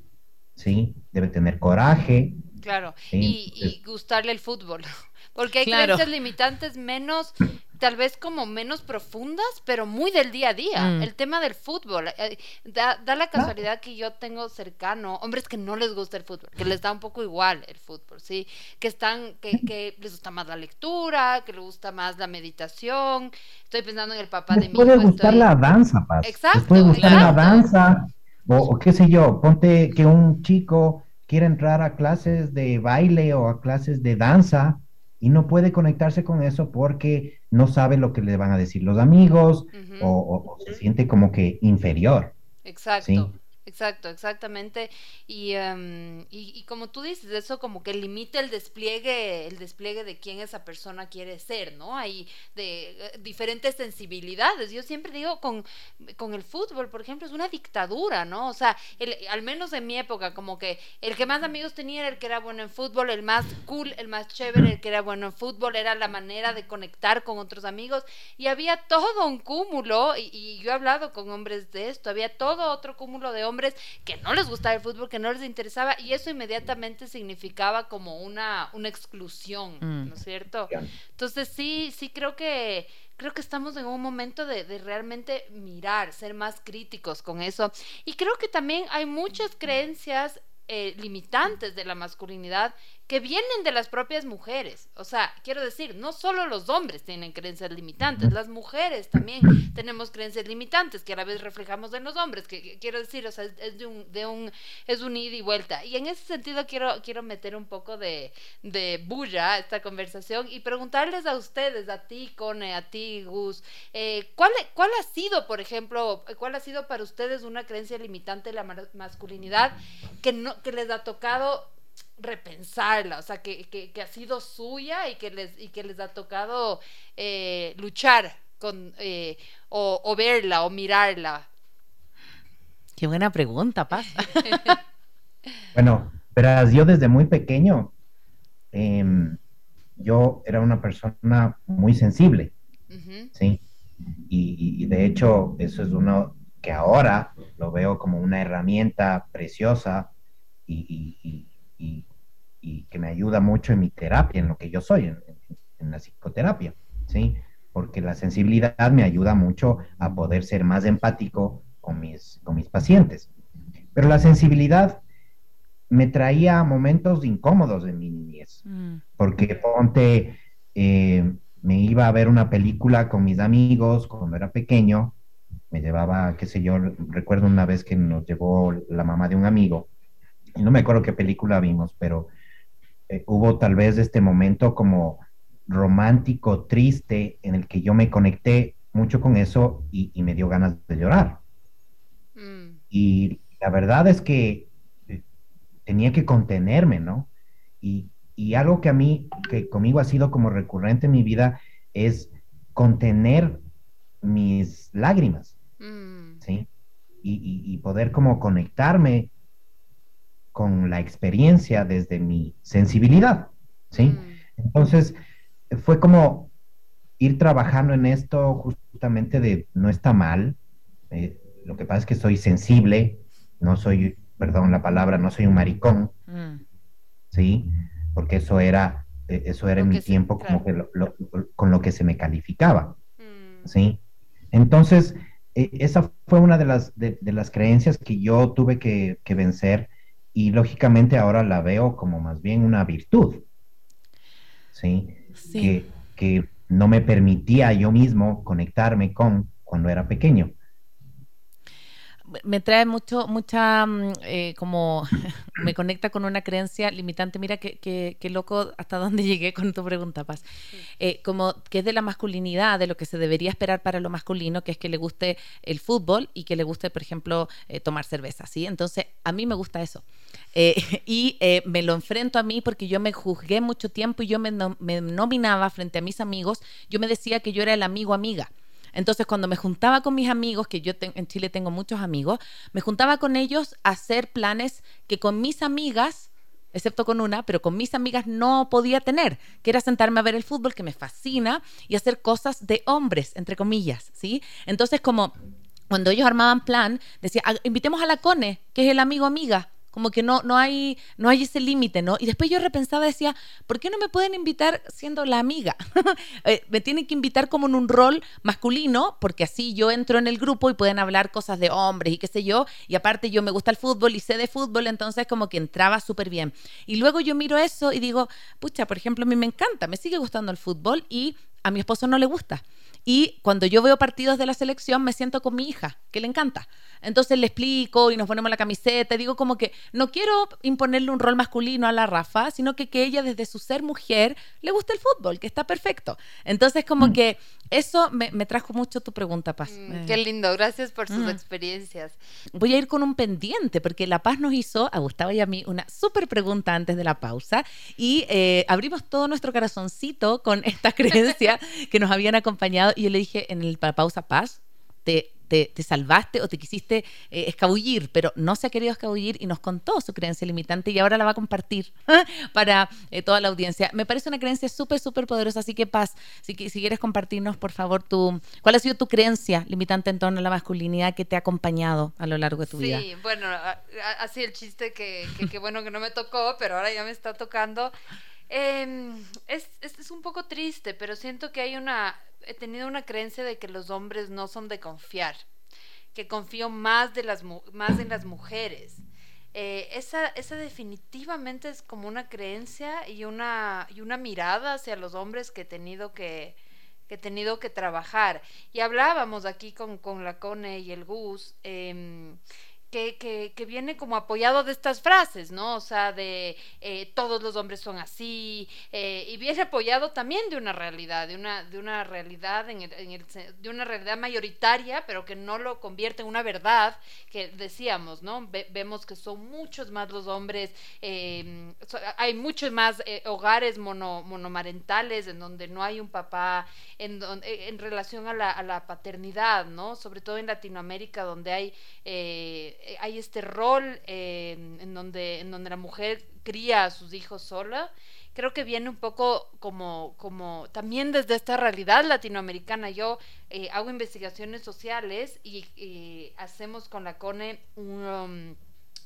¿sí? Debe tener coraje. Claro, y, gustarle el fútbol. Porque hay creencias limitantes menos tal vez como menos profundas, pero muy del día a día. Mm. El tema del fútbol. Eh, da, la casualidad que yo tengo cercano hombres que no les gusta el fútbol, que les da un poco igual el fútbol, ¿sí? Que están, que, que les gusta más la lectura, que les gusta más la meditación. Estoy pensando en el papá de mi hijo. puede gustar la danza, Paz. Exacto. puede gustar la danza, o qué sé yo, ponte que un chico quiere entrar a clases de baile o a clases de danza y no puede conectarse con eso porque no sabe lo que le van a decir los amigos o, se siente como que inferior. Exacto. Exacto, exactamente. Y, y, como tú dices, eso como que limita el despliegue, el despliegue de quién esa persona quiere ser, ¿no? Hay de eh, diferentes sensibilidades. Yo siempre digo con, con el fútbol, por ejemplo, es una dictadura, ¿no? O sea, al menos en mi época, como que el que más amigos tenía era el que era bueno en fútbol, el más cool, el más chévere, el que era bueno en fútbol, era la manera de conectar con otros amigos. Y había todo un cúmulo, y, y yo he hablado con hombres de esto, había todo otro cúmulo de hombres que no les gustaba el fútbol, que no les interesaba, y eso inmediatamente significaba como una, una exclusión, mm. ¿no es cierto? Entonces sí, sí creo que creo que estamos en un momento de, de, realmente mirar, ser más críticos con eso. Y creo que también hay muchas creencias eh, limitantes de la masculinidad que vienen de las propias mujeres. O sea, quiero decir, no solo los hombres tienen creencias limitantes, las mujeres también tenemos creencias limitantes que a la vez reflejamos en los hombres, que, quiero decir, o sea, es de un, de un, es un ida y vuelta. Y en ese sentido quiero, quiero meter un poco de, de bulla a esta conversación y preguntarles a ustedes, a ti, Cone, a ti, Gus, eh, ¿cuál, ¿cuál ha sido, por ejemplo, cuál ha sido para ustedes una creencia limitante de la masculinidad que, no, que les ha tocado repensarla, o sea, que, que, ha sido suya y que les, y que les ha tocado eh, luchar con, eh, o, verla o mirarla. Qué buena pregunta, Paz. bueno, verás, yo desde muy pequeño, em, yo era una persona muy sensible, ¿sí? Y, de hecho, eso es uno que ahora lo veo como una herramienta preciosa y, y que me ayuda mucho en mi terapia, en lo que yo soy, en, la psicoterapia, ¿sí? Porque la sensibilidad me ayuda mucho a poder ser más empático con mis, con mis pacientes. Pero la sensibilidad me traía momentos incómodos en mi niñez, mm. porque ponte, eh, me iba a ver una película con mis amigos cuando era pequeño, me llevaba, qué sé yo, recuerdo una vez que nos llevó la mamá de un amigo, y no me acuerdo qué película vimos, pero eh, hubo tal vez este momento como romántico, triste, en el que yo me conecté mucho con eso y, me dio ganas de llorar. Mm. Y la verdad es que eh, tenía que contenerme, ¿no? Y, algo que a mí, que conmigo ha sido como recurrente en mi vida, es contener mis lágrimas, mm. ¿sí? y, poder como conectarme con la experiencia desde mi sensibilidad, ¿sí? Mm. Entonces, fue como ir trabajando en esto justamente de no está mal, eh, lo que pasa es que soy sensible, no soy, perdón la palabra, no soy un maricón, mm. ¿sí? Porque eso era, e, eso era en mi tiempo como que con lo que se me calificaba, mm. ¿sí? Entonces, e, esa fue una de las, de, las creencias que yo tuve que, que vencer y lógicamente ahora la veo como más bien una virtud, ¿sí? Que, que no me permitía yo mismo conectarme con cuando era pequeño me trae mucho, mucha, mm, eh, como, me conecta con una creencia limitante. Mira qué que, loco hasta dónde llegué con tu pregunta, Paz. Eh, como que es de la masculinidad, de lo que se debería esperar para lo masculino, que es que le guste el fútbol y que le guste, por ejemplo, eh, tomar cerveza, ¿sí? Entonces, a mí me gusta eso. y me lo enfrento a mí porque yo me juzgué mucho tiempo y yo me, me nominaba frente a mis amigos, yo me decía que yo era el amigo amiga. Entonces, cuando me juntaba con mis amigos, que yo en Chile tengo muchos amigos, me juntaba con ellos a hacer planes que con mis amigas, excepto con una, pero con mis amigas no podía tener, que era sentarme a ver el fútbol, que me fascina, y hacer cosas de hombres, entre comillas, ¿sí? Entonces, como cuando ellos armaban plan, decía, ah, invitemos a la Cone, que es el amigo amiga, como que no, no, hay, no hay ese límite, ¿no? Y después yo repensaba, decía, ¿por qué no me pueden invitar siendo la amiga? Eh, me tienen que invitar como en un rol masculino, porque así yo entro en el grupo y pueden hablar cosas de hombres y qué sé yo, y aparte yo me gusta el fútbol y sé de fútbol, entonces como que entraba súper bien. Y luego yo miro eso y digo, pucha, por ejemplo, a mí me encanta, me sigue gustando el fútbol y a mi esposo no le gusta. Y cuando yo veo partidos de la selección, me siento con mi hija, que le encanta. Entonces le explico y nos ponemos la camiseta. Digo como que no quiero imponerle un rol masculino a la Rafa, sino que que ella desde su ser mujer le guste el fútbol, que está perfecto. Entonces como mm. que eso me, trajo mucho tu pregunta, Paz. Mm, eh. Qué lindo, gracias por sus mm. experiencias. Voy a ir con un pendiente, porque La Paz nos hizo, a Gustavo y a mí, una súper pregunta antes de la pausa y eh, abrimos todo nuestro corazoncito con esta creencia que nos habían acompañado y yo le dije en el, la pausa, Paz, te te, salvaste o te quisiste eh, escabullir, pero no se ha querido escabullir y nos contó su creencia limitante y ahora la va a compartir para eh, toda la audiencia. Me parece una creencia súper, súper poderosa, así que Paz, si, si quieres compartirnos, por favor, tu, ¿cuál ha sido tu creencia limitante en torno a la masculinidad que te ha acompañado a lo largo de tu vida? Sí, bueno, así el chiste que, que, bueno que no me tocó, pero ahora ya me está tocando. Em, es, es, un poco triste, pero siento que hay una, he tenido una creencia de que los hombres no son de confiar, que confío más, de las, más en las mujeres. Eh, esa, esa definitivamente es como una creencia y una, y una mirada hacia los hombres que he tenido que, que he tenido que trabajar. Y hablábamos aquí con, con la Cone y el Gus. Eh, que, que, viene como apoyado de estas frases, ¿no? O sea, de eh, todos los hombres son así, eh, y viene apoyado también de una realidad, de una, de una realidad en el, de una realidad mayoritaria, pero que no lo convierte en una verdad, que decíamos, ¿no? vemos que son muchos más los hombres, eh, hay muchos más hogares mono, monomarentales en donde no hay un papá, en, en relación a la, a la paternidad, ¿no? Sobre todo en Latinoamérica, donde hay eh, hay este rol eh, en, donde, en donde la mujer cría a sus hijos sola, creo que viene un poco como, como también desde esta realidad latinoamericana. Yo eh, hago investigaciones sociales y, hacemos con la CONE un... Um,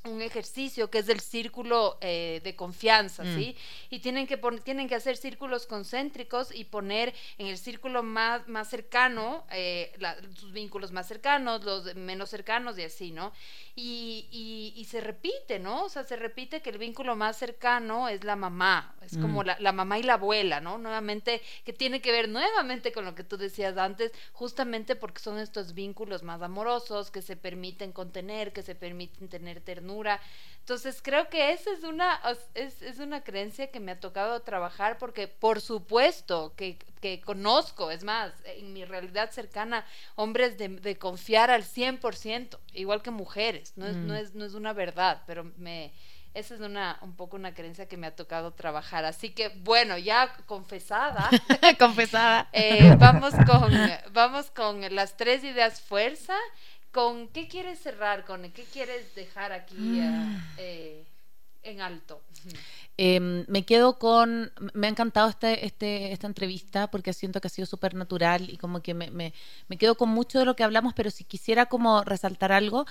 un ejercicio que es del círculo eh, de confianza, mm. ¿sí? Y tienen que, tienen que hacer círculos concéntricos y poner en el círculo más, más cercano eh, sus vínculos más cercanos, los menos cercanos y así, ¿no? Y, y, se repite, ¿no? O sea, se repite que el vínculo más cercano es la mamá, es como mm. la, la, mamá y la abuela, ¿no? Nuevamente, que tiene que ver nuevamente con lo que tú decías antes, justamente porque son estos vínculos más amorosos que se permiten contener, que se permiten tener ternura entonces creo que esa es una, es, es, una creencia que me ha tocado trabajar porque por supuesto que, que conozco, es más, en mi realidad cercana, hombres de, de confiar al 100%, igual que mujeres, no es, no, mm. es, no es una verdad, pero me... Esa es una, un poco una creencia que me ha tocado trabajar. Así que, bueno, ya confesada. confesada. Eh, vamos, con, vamos con las tres ideas fuerza ¿Con qué quieres cerrar, con qué quieres dejar aquí eh, eh, en alto? Em, me quedo con, me ha encantado este, este, esta entrevista porque siento que ha sido súper natural y como que me, me, quedo con mucho de lo que hablamos, pero si quisiera como resaltar algo,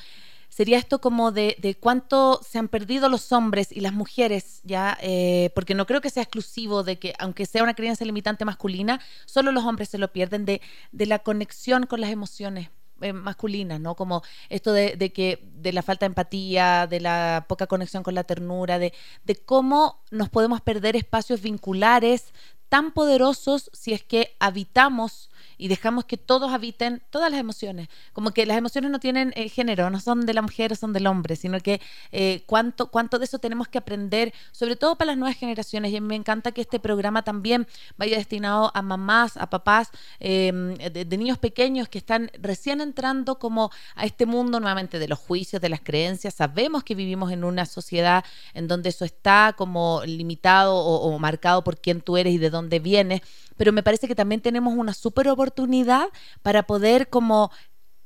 sería esto como de, de cuánto se han perdido los hombres y las mujeres, ya, eh, porque no creo que sea exclusivo de que, aunque sea una creencia limitante masculina, solo los hombres se lo pierden de, de la conexión con las emociones eh, masculinas, ¿no? Como esto de, que de la falta de empatía, de la poca conexión con la ternura, de, de cómo nos podemos perder espacios vinculares tan poderosos si es que habitamos y dejamos que todos habiten todas las emociones. Como que las emociones no tienen eh, género, no son de la mujer son del hombre, sino que eh, cuánto, cuánto de eso tenemos que aprender, sobre todo para las nuevas generaciones. Y me encanta que este programa también vaya destinado a mamás, a papás em, de, niños pequeños que están recién entrando como a este mundo nuevamente de los juicios, de las creencias. Sabemos que vivimos en una sociedad en donde eso está como limitado o, o marcado por quién tú eres y de dónde vienes, pero me parece que también tenemos una súper oportunidad para poder como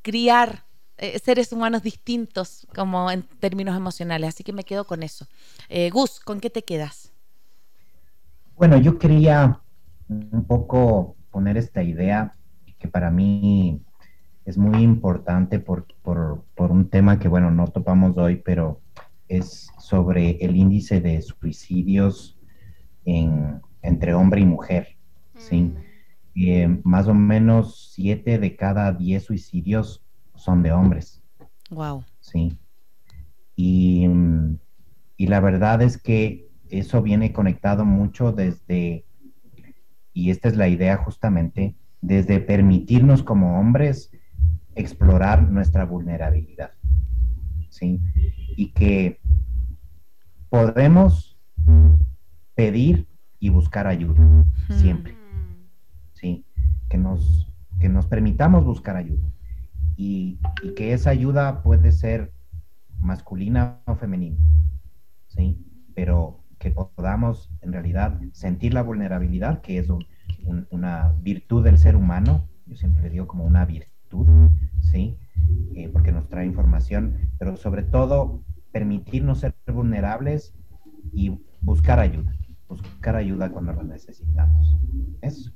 criar eh, seres humanos distintos como en términos emocionales. Así que me quedo con eso. Eh, Gus, ¿con qué te quedas? Bueno, yo quería un poco poner esta idea que para mí es muy importante por, por, por un tema que, bueno, no topamos hoy, pero es sobre el índice de suicidios en, entre hombre y mujer. ¿sí? Mm. Eh, más o menos siete de cada diez suicidios son de hombres. Wow. Sí. Y, y la verdad es que eso viene conectado mucho desde, y esta es la idea justamente, desde permitirnos como hombres explorar nuestra vulnerabilidad. ¿sí? Y que podemos pedir y buscar ayuda, siempre. ¿sí? Que nos, que nos permitamos buscar ayuda. Y, y, que esa ayuda puede ser masculina o femenina, ¿sí? Pero que podamos en realidad sentir la vulnerabilidad, que es una virtud del ser humano, yo siempre le digo como una virtud, ¿sí? Eh, porque nos trae información, pero sobre todo permitirnos ser vulnerables y buscar ayuda, buscar ayuda cuando la necesitamos. Eso.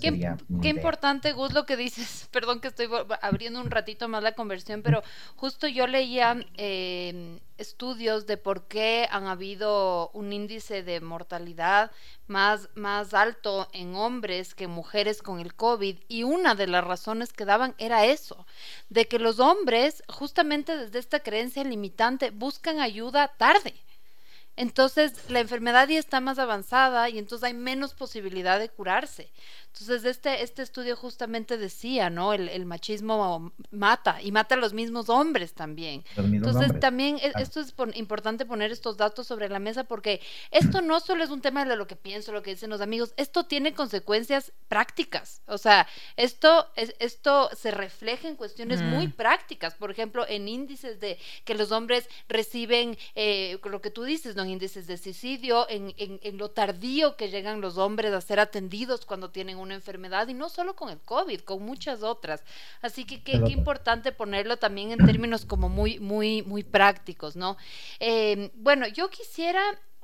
Qué, qué importante, Gus, lo que dices. Perdón que estoy abriendo un ratito más la conversión, pero justo yo leía eh, estudios de por qué han habido un índice de mortalidad más, más alto en hombres que mujeres con el COVID. Y una de las razones que daban era eso, de que los hombres, justamente desde esta creencia limitante, buscan ayuda tarde. Entonces la enfermedad ya está más avanzada y entonces hay menos posibilidad de curarse. Entonces, este, este estudio justamente decía, ¿no? El, machismo mata y mata a los mismos hombres también. Entonces, también e, esto es importante poner estos datos sobre la mesa porque esto no solo es un tema de lo que pienso, lo que dicen los amigos, esto tiene consecuencias prácticas. O sea, esto, es, esto se refleja en cuestiones muy prácticas. Por ejemplo, en índices de que los hombres reciben, eh, lo que tú dices, ¿no? En índices de suicidio, en, en, en lo tardío que llegan los hombres a ser atendidos cuando tienen una enfermedad y no solo con el COVID, con muchas otras. Así que qué, importante ponerlo también en términos como muy, muy, muy prácticos, ¿no? Eh, bueno, yo quisiera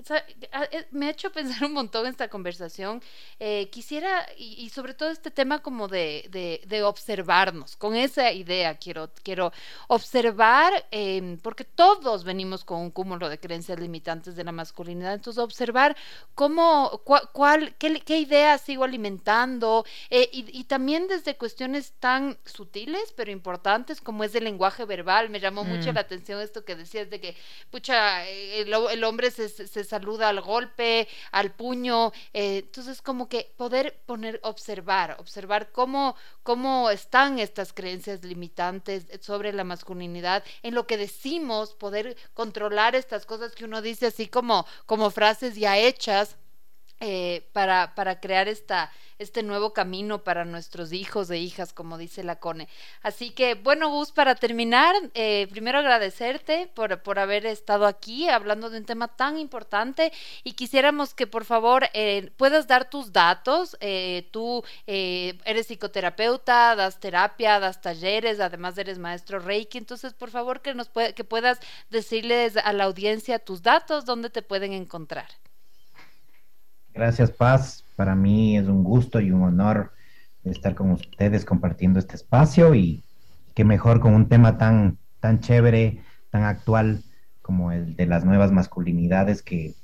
eh, me ha hecho pensar un montón esta conversación. Eh, quisiera, y, sobre todo este tema como de, de, observarnos, con esa idea quiero, quiero observar, em, porque todos venimos con un cúmulo de creencias limitantes de la masculinidad, entonces observar cómo, cuál, qué, qué idea sigo alimentando, eh, y, también desde cuestiones tan sutiles, pero importantes, como es el lenguaje verbal. Me llamó mucho mm. la atención esto que decías de que, pucha, el, el hombre se, se saluda al golpe, al puño. Eh, entonces, como que poder poner, observar, observar cómo, cómo están estas creencias limitantes sobre la masculinidad, en lo que decimos, poder controlar estas cosas que uno dice así como, como frases ya hechas eh, para, para crear esta, este nuevo camino para nuestros hijos e hijas, como dice la CONE. Así que, bueno, Gus, para terminar, eh, primero agradecerte por, por, haber estado aquí hablando de un tema tan importante y quisiéramos que por favor eh, puedas dar tus datos. tú eres psicoterapeuta, das terapia, das talleres, además eres maestro Reiki, entonces por favor que, nos que puedas decirles a la audiencia tus datos, dónde te pueden encontrar. Gracias, Paz. Para mí es un gusto y un honor estar con ustedes compartiendo este espacio y qué mejor con un tema tan, tan chévere, tan actual como el de las nuevas masculinidades que,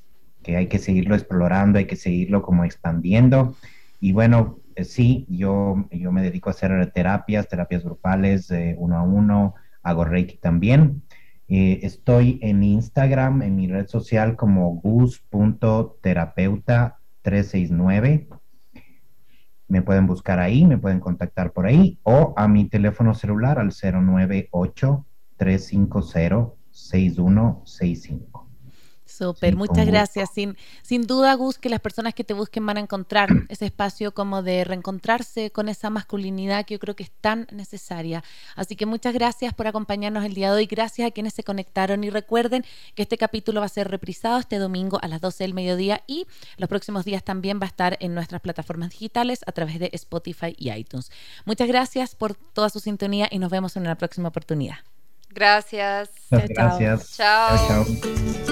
hay que seguirlo explorando, hay que seguirlo como expandiendo. Y bueno, eh, sí, yo, yo me dedico a hacer terapias, terapias grupales, eh, uno a uno, hago Reiki también. Eh, estoy en Instagram, en mi red social como gus.terapeuta 369. Me pueden buscar ahí, me pueden contactar por ahí o a mi teléfono celular al 098 350 6165. Súper, muchas gracias. Sin, sin duda, Gus, que las personas que te busquen van a encontrar ese espacio como de reencontrarse con esa masculinidad que yo creo que es tan necesaria. Así que muchas gracias por acompañarnos el día de hoy. Gracias a quienes se conectaron y recuerden que este capítulo va a ser reprisado este domingo a las 12 del mediodía y los próximos días también va a estar en nuestras plataformas digitales a través de Spotify y iTunes. Muchas gracias por toda su sintonía y nos vemos en una próxima oportunidad. Gracias. Gracias. chao. chao.